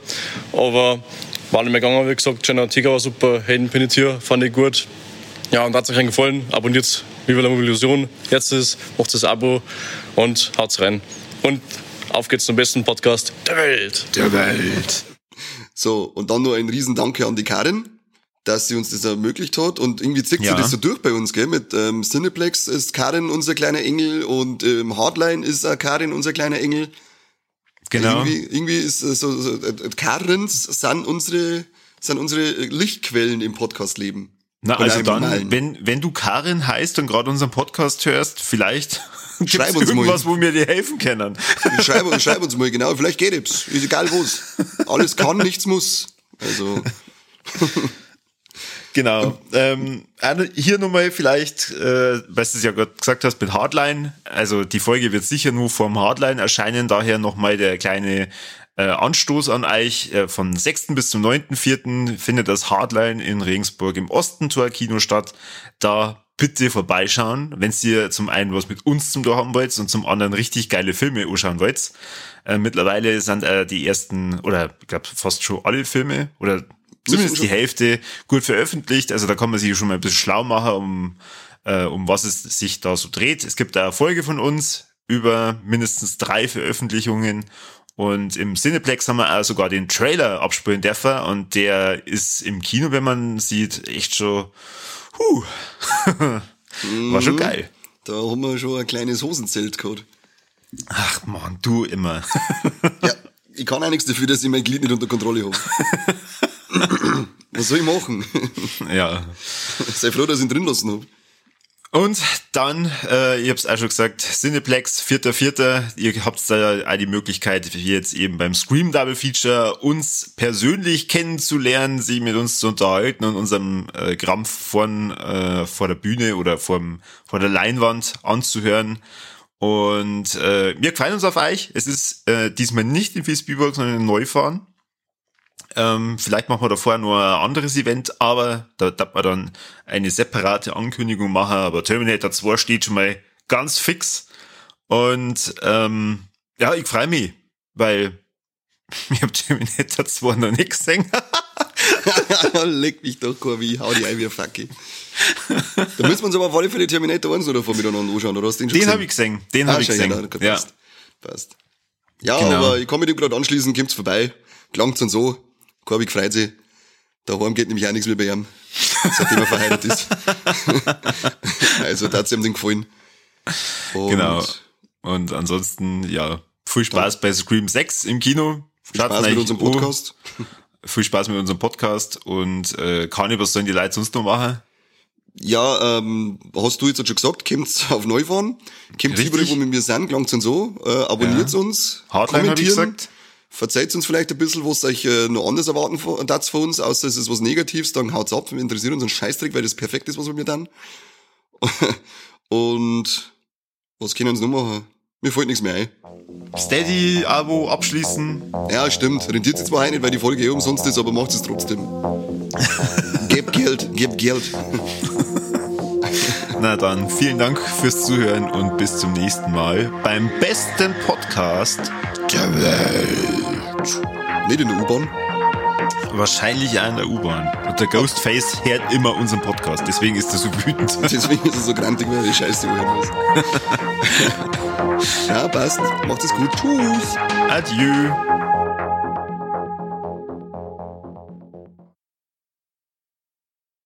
Aber war nicht mehr gegangen, wie gesagt. Jenna Tiger war super. Hayden Penetier fand ich gut. Ja, und hat euch gefallen. Abonniert Viva la Illusion. Jetzt ist, macht das Abo und haut's rein. Und auf geht's zum besten Podcast der Welt. Der Welt. So, und dann nur ein Riesendanke an die Karin, dass sie uns das ermöglicht hat. Und irgendwie zieht ja. sie das so durch bei uns, gell? Mit ähm, Cineplex ist Karin unser kleiner Engel und ähm, Hardline ist auch Karin unser kleiner Engel. Genau. Irgendwie, irgendwie ist äh, so, so äh, Karens sind unsere, sind unsere Lichtquellen im Podcastleben. Na, also dann, wenn, wenn du Karin heißt und gerade unseren Podcast hörst, vielleicht [LAUGHS] Schreib uns irgendwas, mal. wo wir dir helfen können. Schreib, schreib uns mal, [LAUGHS] genau. Vielleicht geht es. Ist egal wo's. Alles kann, nichts muss. Also. [LAUGHS] Genau. Ähm, hier nochmal vielleicht, äh, weil du es ja gerade gesagt hast, mit Hardline. Also die Folge wird sicher nur vom Hardline erscheinen, daher nochmal der kleine äh, Anstoß an euch. Äh, von 6. bis zum 9.4. findet das Hardline in Regensburg im Ostentor Kino statt. Da bitte vorbeischauen, wenn ihr zum einen was mit uns zum tun haben wollt und zum anderen richtig geile Filme anschauen wollt. Äh, mittlerweile sind äh, die ersten, oder ich glaube fast schon alle Filme, oder zumindest die Hälfte gut veröffentlicht. Also da kann man sich schon mal ein bisschen schlau machen, um, äh, um was es sich da so dreht. Es gibt eine Folge von uns über mindestens drei Veröffentlichungen und im Cineplex haben wir auch sogar den Trailer abspielen dürfen und der ist im Kino, wenn man sieht, echt schon, huh, [LAUGHS] war schon mhm. geil. Da haben wir schon ein kleines Hosenzelt gehabt. Ach man, du immer. [LAUGHS] ja, ich kann auch nichts dafür, dass ich mein Glied nicht unter Kontrolle habe. [LAUGHS] [CLEARS THROAT] Was soll ich machen? [LAUGHS] Ja. [LAUGHS] Sei froh, dass ich ihn drin lassen habe. Und dann, äh, ich habe es auch schon gesagt, Cineplex, 4.4. Ihr habt da auch die Möglichkeit, wie jetzt eben beim Scream Double Feature uns persönlich kennenzulernen, sie mit uns zu unterhalten und unserem äh, Krampf von, äh, vor der Bühne oder vorm, vor der Leinwand anzuhören. Und äh, wir gefallen uns auf euch. Es ist äh, diesmal nicht in Fitzbiburg, sondern in Neufahren. Ähm, vielleicht machen wir da vorher nur ein anderes Event, aber da darf man dann eine separate Ankündigung machen. Aber Terminator 2 steht schon mal ganz fix. Und ähm, ja, ich freue mich, weil [LAUGHS] ich habe Terminator 2 noch nicht gesehen. [LAUGHS] Leg mich doch, Corby, hau die ein wie ein Facki. Da müssen wir uns aber auf alle Fälle Terminator 1 oder vor miteinander anschauen, oder hast du den schon Den habe ich gesehen, den ah, habe ich gesehen. Ja, passt. passt. Ja, genau. aber ich kann mich dem gerade anschließen, kommt's vorbei. Klangt's und so. Korbig freut sich. Daheim geht nämlich auch nichts mehr bei ihm, seitdem er verheiratet ist. [LAUGHS] also da hat's ihm den gefallen. Und genau. Und ansonsten, ja, viel Spaß bei Scream 6 im Kino. Viel Spaß mit unserem Podcast. Oh, viel Spaß mit unserem Podcast und äh, kann ich, was sollen die Leute sonst noch machen? Ja, ähm, hast du jetzt schon gesagt, kommt auf Neufahren, kommt überall, wo wir sind, langt's und so, äh, abonniert ja. uns, Hardline kommentieren. Verzeiht uns vielleicht ein bisschen, was euch äh, noch anders erwarten das von uns, außer es ist was Negatives, dann haut's ab. Wir interessieren uns einen Scheißdreck, weil das perfekt ist, was wir mir dann. [LAUGHS] Und was können wir uns noch machen? Mir fällt nichts mehr ein. Steady-Abo abschließen. Ja, stimmt. Rentiert sich zwar nicht, weil die Folge eh umsonst ist, aber macht es trotzdem. [LAUGHS] gebt Geld, gebt Geld. Na dann, vielen Dank fürs Zuhören und bis zum nächsten Mal beim besten Podcast der Welt. Nicht in der U-Bahn. Wahrscheinlich auch in der U-Bahn. Und der Ghostface hört immer unseren Podcast, deswegen ist er so wütend. [LAUGHS] Deswegen ist er so grantig, weil er die Scheiße hören muss. [LAUGHS] ja, passt. Macht es gut. Tschüss. Adieu.